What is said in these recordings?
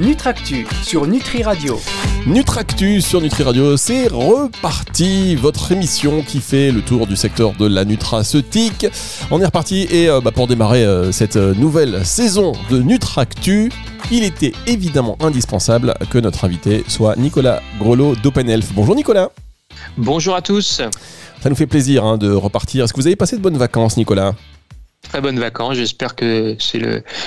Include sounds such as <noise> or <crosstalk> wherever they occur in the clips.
Nutractu sur Nutri Radio. Nutractu sur Nutri Radio, c'est reparti, votre émission qui fait le tour du secteur de la nutraceutique. On est reparti et euh, bah, pour démarrer euh, cette euh, nouvelle saison de Nutractu, il était évidemment indispensable que notre invité soit Nicolas Grelot d'OpenElf. Bonjour Nicolas. Bonjour à tous. Ça nous fait plaisir hein, de repartir. Est-ce que vous avez passé de bonnes vacances Nicolas? Très bonnes vacances, j'espère que c'est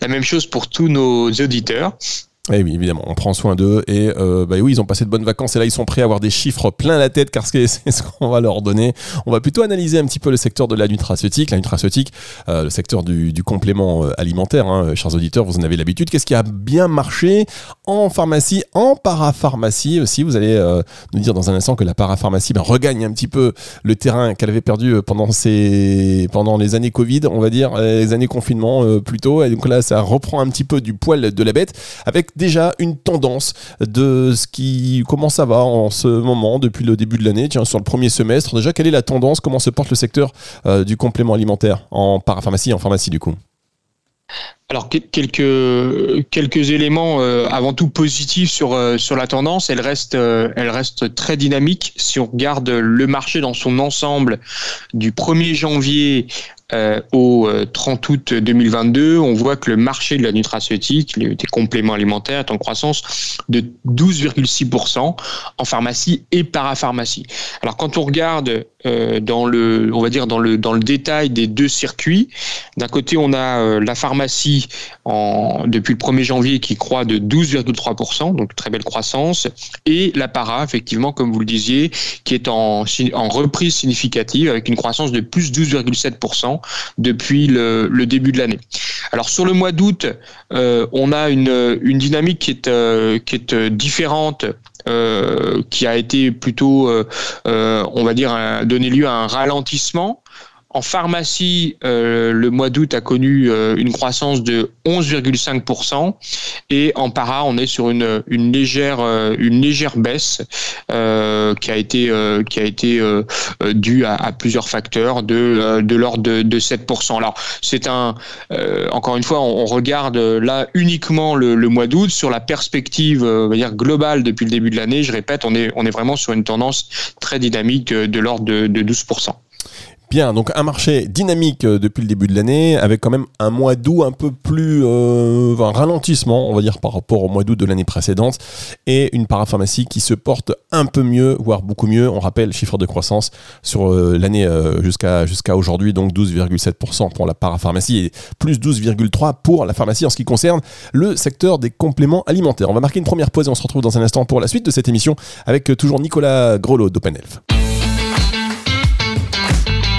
la même chose pour tous nos auditeurs. Eh oui, évidemment, on prend soin d'eux et euh, bah oui, ils ont passé de bonnes vacances et là ils sont prêts à avoir des chiffres plein la tête car <laughs> c'est ce qu'on va leur donner. On va plutôt analyser un petit peu le secteur de la nutraceutique, la nutraceutique, euh, le secteur du, complément euh, alimentaire. Hein, chers auditeurs, vous en avez l'habitude. Qu'est-ce qui a bien marché en pharmacie, en parapharmacie aussi? Vous allez nous dire dans un instant que la parapharmacie ben, regagne un petit peu le terrain qu'elle avait perdu pendant ces pendant les années Covid, on va dire les années confinement plutôt. Et donc là, ça reprend un petit peu du poil de la bête avec déjà une tendance de ce qui comment ça va en ce moment depuis le début de l'année tiens sur le premier semestre déjà quelle est la tendance? Comment se porte le secteur euh, du complément alimentaire en parapharmacie en pharmacie du coup? Alors quelques quelques éléments euh, avant tout positifs sur euh, sur la tendance. Elle reste elle reste très dynamique. Si on regarde le marché dans son ensemble du 1er janvier euh, au 30 euh, août 2022, on voit que le marché de la nutraceutique, des compléments alimentaires, est en croissance de 12,6% en pharmacie et parapharmacie. Alors quand on regarde euh, dans le, on va dire dans le dans le détail des deux circuits, d'un côté on a la pharmacie depuis le 1er janvier qui croît de 12,3%, donc très belle croissance, et la para effectivement comme vous le disiez, qui est en en reprise significative avec une croissance de plus 12,7% depuis le, début de l'année. Alors sur le mois d'août, euh, on a une, dynamique qui est, euh, qui est différente euh, qui a été plutôt, on va dire, donné lieu à un ralentissement en pharmacie, euh, le mois d'août a connu euh, une croissance de 11,5% et en para, on est sur une, une légère euh, une légère baisse qui a été qui a été due à, plusieurs facteurs de de l'ordre de, de 7%. Alors c'est un encore une fois, on, regarde là uniquement le, le mois d'août sur la perspective on va dire globale depuis le début de l'année. Je répète, on est on est vraiment sur une tendance très dynamique de l'ordre de, de 12%. Bien, donc un marché dynamique euh, depuis le début de l'année, avec quand même un mois d'août un peu plus, euh, un ralentissement, on va dire, par rapport au mois d'août de l'année précédente, et une parapharmacie qui se porte un peu mieux, voire beaucoup mieux. On rappelle, chiffre de croissance sur euh, l'année jusqu'à jusqu'à aujourd'hui, donc 12,7% pour la parapharmacie et plus 12,3% pour la pharmacie en ce qui concerne le secteur des compléments alimentaires. On va marquer une première pause et on se retrouve dans un instant pour la suite de cette émission avec toujours Nicolas Grelot d'OpenElf.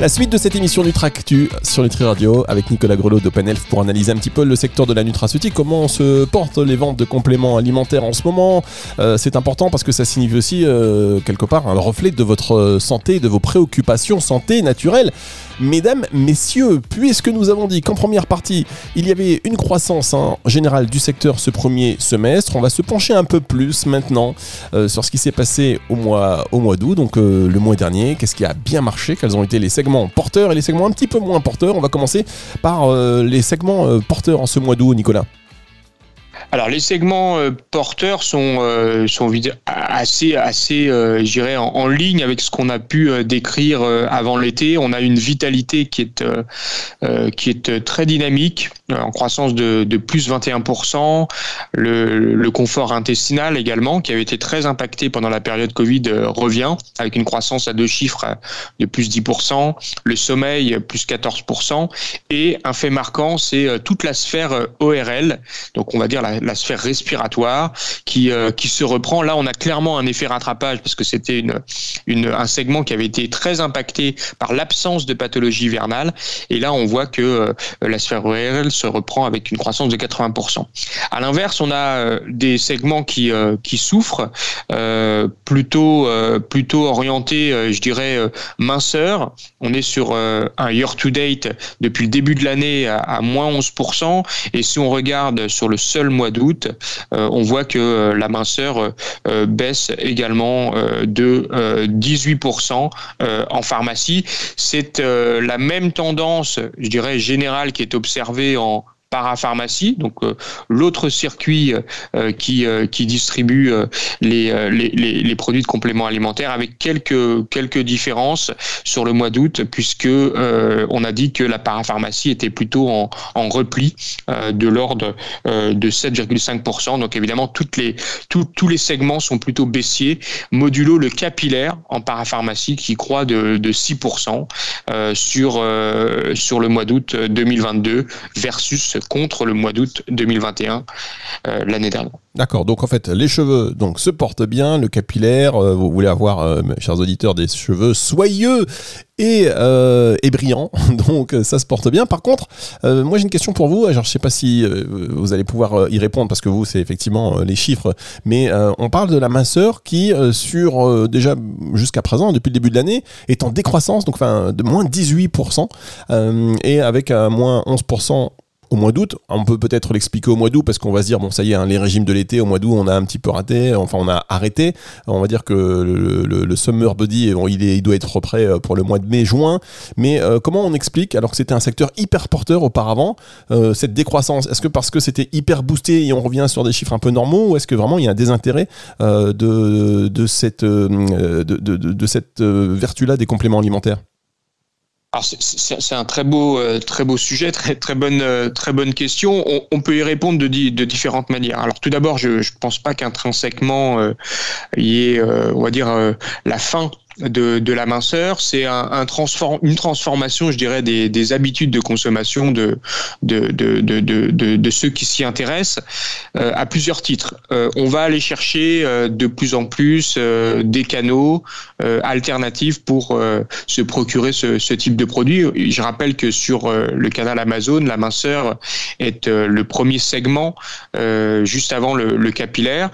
La suite de cette émission Nutractu sur Nutri Radio avec Nicolas Grelot d'OpenElf pour analyser un petit peu le secteur de la nutraceutique, comment se portent les ventes de compléments alimentaires en ce moment? Euh, c'est important parce que ça signifie aussi euh, quelque part un reflet de votre santé, de vos préoccupations santé naturelle. Mesdames, messieurs, puisque nous avons dit qu'en première partie, il y avait une croissance hein, générale du secteur ce premier semestre, on va se pencher un peu plus maintenant euh, sur ce qui s'est passé au mois, au mois d'août, donc le mois dernier, qu'est-ce qui a bien marché, quels ont été les segments porteurs et les segments un petit peu moins porteurs. On va commencer par euh, les segments euh, porteurs en ce mois d'août, Nicolas. Alors les segments euh, porteurs sont assez assez en, en, ligne avec ce qu'on a pu décrire avant l'été. On a une vitalité qui est qui est très dynamique en croissance de, de plus 21%. Le, le, confort intestinal également, qui avait été très impacté pendant la période Covid, euh, revient avec une croissance à deux chiffres de plus 10%. Le sommeil, plus 14%. Et un fait marquant, c'est euh, toute la sphère euh, ORL, donc on va dire la, la sphère respiratoire, qui, qui se reprend. Là, on a clairement un effet rattrapage parce que c'était une, une, un segment qui avait été très impacté par l'absence de pathologie hivernale. Et là, on voit que la sphère ORL se reprend avec une croissance de 80%. À l'inverse, on a des segments qui qui souffrent, plutôt plutôt orientés, je dirais minceur. On est sur un year to date depuis le début de l'année à, à moins 11%, et si on regarde sur le seul mois d'août, on voit que la minceur baisse également de 18% en pharmacie. C'est la même tendance, je dirais, générale qui est observée en know parapharmacie, donc euh, l'autre circuit euh, qui, euh, qui distribue les, les, les, produits de compléments alimentaires avec quelques, quelques différences sur le mois d'août puisque on a dit que la parapharmacie était plutôt en, en repli de l'ordre de 7,5%. Donc évidemment, toutes les, tous les segments sont plutôt baissiers, modulo le capillaire en parapharmacie qui croît de, de 6% sur, sur le mois d'août 2022 versus contre le mois d'août 2021 euh, l'année dernière. D'accord, donc en fait les cheveux donc se portent bien, le capillaire, euh, vous voulez avoir, euh, chers auditeurs, des cheveux soyeux et, et brillants, <laughs> donc ça se porte bien. Par contre, moi j'ai une question pour vous, je sais pas si vous allez pouvoir y répondre parce que vous c'est effectivement les chiffres, mais on parle de la minceur qui sur déjà jusqu'à présent, depuis le début de l'année, est en décroissance, donc de moins 18%, et avec moins 11% au mois d'août. On peut peut-être l'expliquer au mois d'août parce qu'on va se dire bon ça y est hein, les régimes de l'été au mois d'août on a un petit peu raté, enfin on a arrêté. On va dire que le, summer body il, doit être prêt euh, pour le mois de mai-juin. Mais euh, comment on explique alors que c'était un secteur hyper porteur auparavant euh, cette décroissance? Est-ce que parce que c'était hyper boosté et on revient sur des chiffres un peu normaux ou est-ce que vraiment il y a un désintérêt de, de cette, de, cette vertu là des compléments alimentaires? C'est un très beau, euh, très beau sujet, très très bonne, euh, très bonne question. On, peut y répondre de, différentes manières. Alors tout d'abord, je ne pense pas qu'intrinsèquement euh, il y ait, on va dire, la fin de, la minceur, c'est une transformation, je dirais, des, des habitudes de consommation de, de, de, ceux qui s'y intéressent euh, à plusieurs titres. Euh, on va aller chercher euh, de plus en plus des canaux alternatifs pour se procurer ce, type de produit. Je rappelle que sur le canal Amazon, la minceur est le premier segment juste avant le, le capillaire.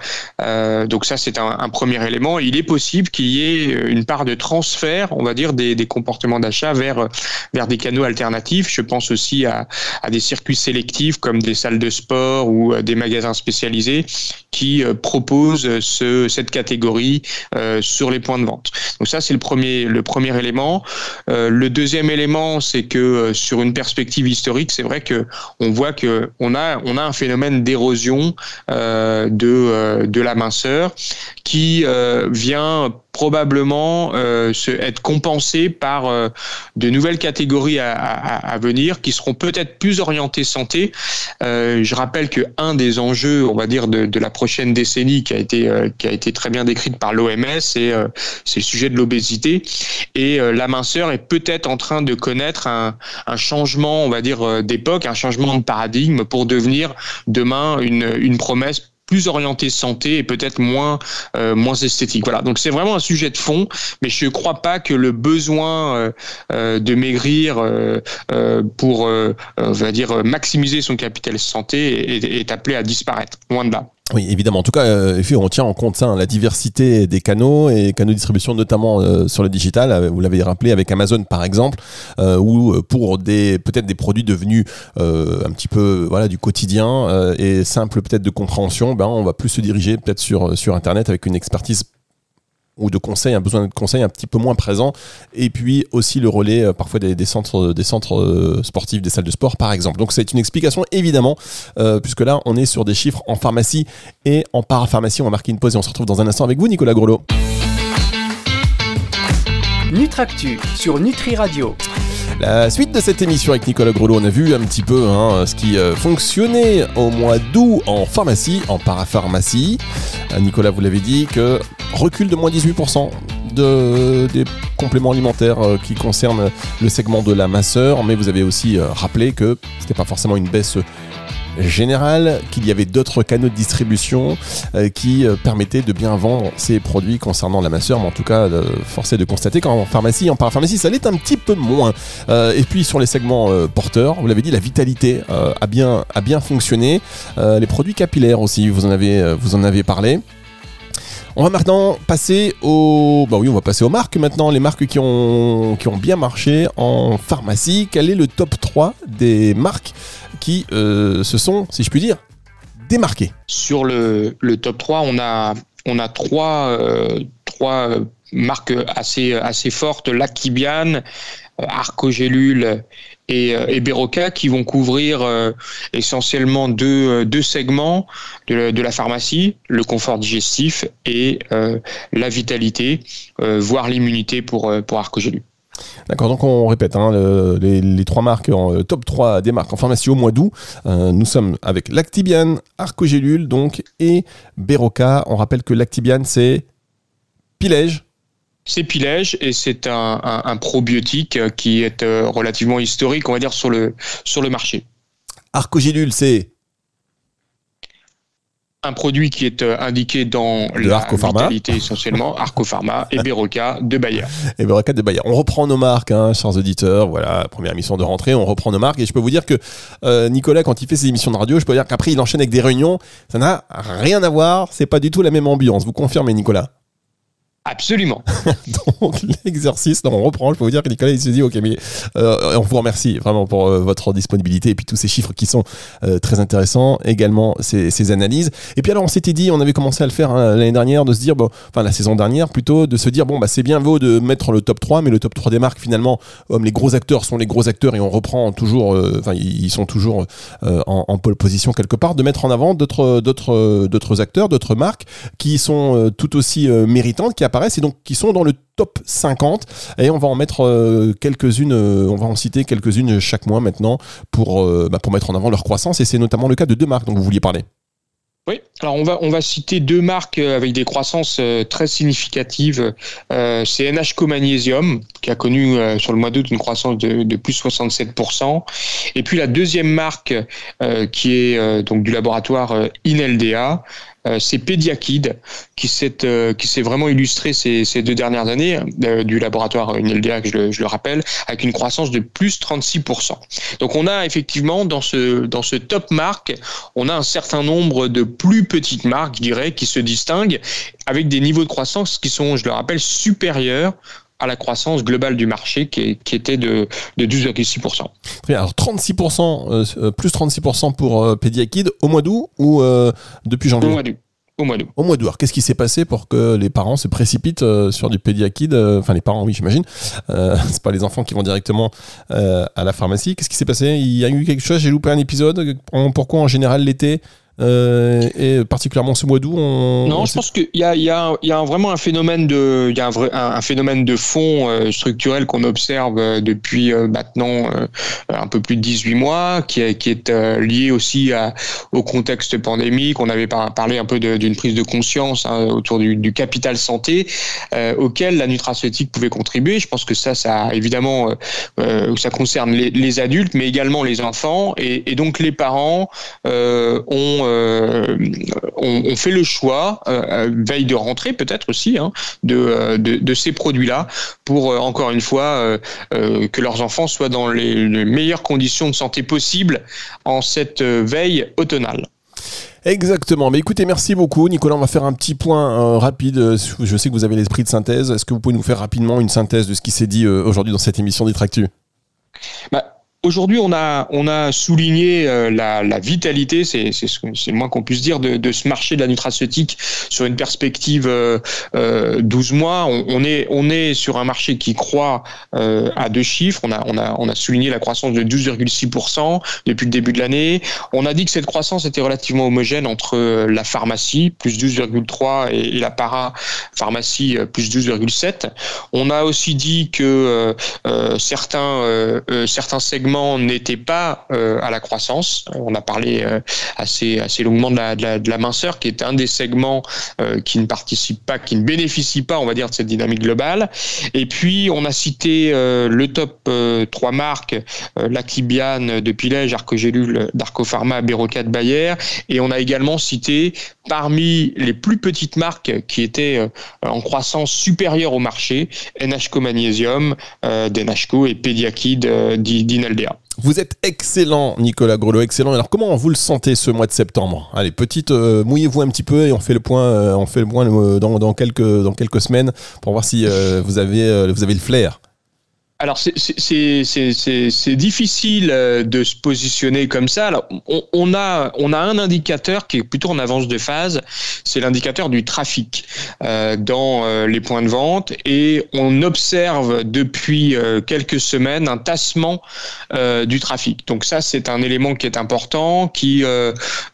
donc ça, c'est un, un premier élément. Il est possible qu'il y ait une part de transfert, on va dire, des, comportements d'achat vers, vers des canaux alternatifs. Je pense aussi à, des circuits sélectifs comme des salles de sport ou euh, des magasins spécialisés qui euh, proposent ce, cette catégorie euh, sur les points de vente. Donc ça, c'est le premier, le premier élément. le deuxième élément, c'est que sur une perspective historique, c'est vrai que on voit que on a, on a un phénomène d'érosion de, de la minceur qui vient probablement euh, se, être compensé par euh, de nouvelles catégories à, à, à venir qui seront peut-être plus orientées santé. Euh, je rappelle que un des enjeux, on va dire, de, de la prochaine décennie qui a été euh, qui a été très bien décrite par l'OMS, c'est euh, c'est le sujet de l'obésité et la minceur est peut-être en train de connaître un, un changement, on va dire, d'époque, un changement de paradigme pour devenir demain une, une promesse plus orienté santé et peut-être moins euh, moins esthétique. Voilà. Donc c'est vraiment un sujet de fond, mais je ne crois pas que le besoin euh, euh de maigrir pour on va dire maximiser son capital santé est, est appelé à disparaître. Loin de là. Oui, évidemment. En tout cas, euh, on tient en compte ça, hein, la diversité des canaux et canaux de distribution, notamment euh, sur le digital. Euh, vous l'avez rappelé avec Amazon, par exemple, euh, où pour des peut-être des produits devenus un petit peu voilà du quotidien et simple peut-être de compréhension, ben on va plus se diriger peut-être sur sur Internet avec une expertise ou de conseils, un besoin de conseils un petit peu moins présent, et puis aussi le relais euh, parfois des, centres, centres euh, sportifs, des salles de sport par exemple. Donc c'est une explication évidemment, euh, puisque là on est sur des chiffres en pharmacie et en parapharmacie. On va marquer une pause et on se retrouve dans un instant avec vous Nicolas Grelot. Nutractu sur Nutri Radio. La suite de cette émission avec Nicolas Grelot, on a vu un petit peu hein, ce qui euh, fonctionnait au mois d'août en pharmacie, en parapharmacie. Euh, Nicolas, vous l'avez dit, que recul de moins 18% de, des compléments alimentaires euh, qui concernent le segment de la masseur, mais vous avez aussi rappelé que c'était pas forcément une baisse général, qu'il y avait d'autres canaux de distribution qui permettaient de bien vendre ces produits concernant la masseur, mais en tout cas, force est de constater qu'en pharmacie, en parapharmacie, ça l'est un petit peu moins. et puis sur les segments porteurs, vous l'avez dit, la vitalité a, bien, a bien fonctionné. les produits capillaires aussi, vous en avez, vous en avez parlé. On va maintenant passer aux. Bah oui, on va passer aux marques maintenant. Les marques qui ont, qui ont bien marché en pharmacie. Quel est le top 3 des marques qui euh, se sont, si je puis dire, démarquées Sur le, le top 3, on a, on a trois, euh, trois marques assez, assez fortes Lakibian, Arcogélule et, euh, et qui vont couvrir euh, essentiellement deux, euh, deux segments de, de, la pharmacie, le confort digestif et la vitalité, voire l'immunité pour, pour Arcogélule. D'accord, donc on répète, hein, les, les, trois marques, en, top 3 des marques en pharmacie au mois d'août. nous sommes avec Lactibian, Arcogélule donc, et Beroca. On rappelle que Lactibian, c'est Pilège, c'est Pilège et c'est un, probiotique qui est euh, relativement historique, on va dire, sur le, sur le marché. Arcogélule, c'est un produit qui est euh, indiqué dans de la vitalité essentiellement, <laughs> Arcopharma et Beroca de Bayer. Et Beroca de Bayer. On reprend nos marques, hein, chers auditeurs. Voilà, première émission de rentrée, on reprend nos marques. Et je peux vous dire que euh, Nicolas, quand il fait ses émissions de radio, je peux dire qu'après il enchaîne avec des réunions. Ça n'a rien à voir. C'est pas du tout la même ambiance. Vous confirmez, Nicolas? Absolument. <laughs> Donc l'exercice, on reprend. Je peux vous dire que Nicolas il se dit ok, mais euh, on vous remercie vraiment pour euh, votre disponibilité et puis tous ces chiffres qui sont euh, très intéressants, également ces, analyses. Et puis alors on s'était dit, on avait commencé à le faire hein, l'année dernière, de se dire bon, enfin la saison dernière plutôt, de se dire bon bah c'est bien beau de mettre le top 3, mais le top 3 des marques finalement, les gros acteurs sont les gros acteurs et on reprend toujours, enfin ils sont toujours en, pole position quelque part, de mettre en avant d'autres acteurs, d'autres marques qui sont tout aussi méritantes, qui et donc qui sont dans le top 50 et on va en mettre euh, quelques-unes, euh, on va en citer quelques-unes chaque mois maintenant pour, euh, bah, pour mettre en avant leur croissance et c'est notamment le cas de deux marques dont vous vouliez parler. Oui, alors on va, on va citer deux marques avec des croissances très significatives. c'est NHCO Magnesium, qui a connu sur le mois d'août une croissance de, de, plus 67%. Et puis la deuxième marque, qui est donc du laboratoire INLDA, c'est Pediakid qui s'est euh, qui s'est vraiment illustré ces, ces deux dernières années euh, du laboratoire UNLDA que je le, je le, rappelle avec une croissance de plus 36%. Donc on a effectivement dans ce dans ce top marque, on a un certain nombre de plus petites marques, je dirais, qui se distinguent avec des niveaux de croissance qui sont, je le rappelle, supérieurs à la croissance globale du marché qui, qui était de, de 12,6%. Alors 36%, euh, plus 36% pour euh, Pediakid au mois d'août ou euh, depuis janvier? Au mois d'août. Au mois d'août. Au mois d'août. Qu'est-ce qui s'est passé pour que les parents se précipitent euh, sur du pédiakid Enfin, les parents, oui, j'imagine. Euh, <laughs> c'est pas les enfants qui vont directement à la pharmacie. Qu'est-ce qui s'est passé? Il y a eu quelque chose? J'ai loupé un épisode? Pourquoi en général l'été euh, et particulièrement ce mois d'août on... Non, je pense qu'il y a, y, a, y a vraiment un phénomène de, il y a un, vrai, un, phénomène de fond euh, structurel qu'on observe euh, depuis maintenant un peu plus de 18 mois, qui est, qui est lié aussi à, au contexte pandémique. On avait parlé un peu d'une prise de conscience hein, autour du, du, capital santé auquel la nutraceutique pouvait contribuer. Je pense que ça, ça évidemment, ça concerne les, les, adultes, mais également les enfants, et, et donc les parents ont euh, on, fait le choix, euh, veille de rentrée peut-être aussi, hein, de, de, ces produits-là pour, euh, encore une fois, que leurs enfants soient dans les, meilleures conditions de santé possibles en cette veille automnale. Exactement. Mais écoutez, merci beaucoup. Nicolas, on va faire un petit point rapide. Je sais que vous avez l'esprit de synthèse. Est-ce que vous pouvez nous faire rapidement une synthèse de ce qui s'est dit aujourd'hui dans cette émission d'Itractu bah, Aujourd'hui, on a, on a souligné euh, la, vitalité, c'est le moins qu'on puisse dire, de, ce marché de la nutraceutique sur une perspective euh, 12 euh, mois. On, est, on est sur un marché qui croît euh, à deux chiffres. On a, on, a, on a souligné la croissance de 12,6% depuis le début de l'année. On a dit que cette croissance était relativement homogène entre la pharmacie, plus 12,3, et, et, la para-pharmacie, plus 12,7. On a aussi dit que certains, certains segments segment n'était pas à la croissance. On a parlé assez assez longuement de la, la, minceur, qui est un des segments qui ne participe pas, qui ne bénéficie pas, on va dire, de cette dynamique globale. Et puis on a cité le top 3 marques, Lactibiane de Pilège, Arcogélule d'Arcopharma, Bérocat de Bayer, et on a également cité parmi les plus petites marques qui étaient euh, en croissance supérieure au marché, NHCO Magnesium, euh, d'NHCO et Pediakid euh, d'Inaldea. Vous êtes excellent, Nicolas Grelot, excellent. Alors, comment vous le sentez ce mois de septembre? Allez, petite, mouillez-vous un petit peu et on fait le point, on fait le point dans, quelques, dans quelques semaines pour voir si vous avez le flair alors c'est difficile euh, de se positionner comme ça. Alors, on, a on a un indicateur qui est plutôt en avance de phase, c'est l'indicateur du trafic euh, dans euh, les points de vente et on observe depuis quelques semaines un tassement du trafic. Donc ça c'est un élément qui est important qui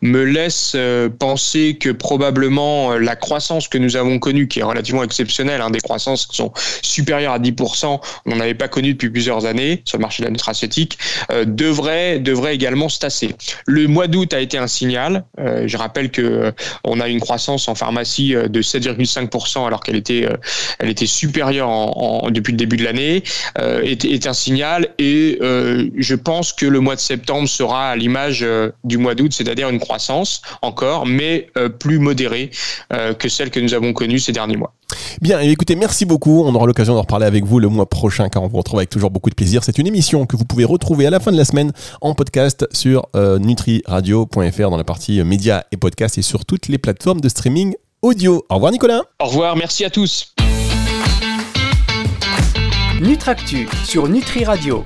me laisse penser que probablement la croissance que nous avons connue qui est relativement exceptionnelle, hein, des croissances qui sont supérieures à 10%, on n'avait pas connu depuis plusieurs années sur le marché de la nutraceutique, euh, devrait, devrait également se tasser. Le mois d'août a été un signal. Euh, je rappelle que euh, on a une croissance en pharmacie de 7,5% alors qu'elle était, elle était supérieure en, depuis le début de l'année, est, est, un signal. Et je pense que le mois de septembre sera à l'image du mois d'août, c'est-à-dire une croissance encore, mais plus modérée que celle que nous avons connue ces derniers mois. Bien, écoutez, merci beaucoup. On aura l'occasion d'en reparler avec vous le mois prochain car on vous retrouve avec toujours beaucoup de plaisir. C'est une émission que vous pouvez retrouver à la fin de la semaine en podcast sur euh, nutriradio.fr dans la partie euh, médias et podcasts et sur toutes les plateformes de streaming audio. Au revoir Nicolas. Au revoir, merci à tous. Nutractu sur Nutri Radio.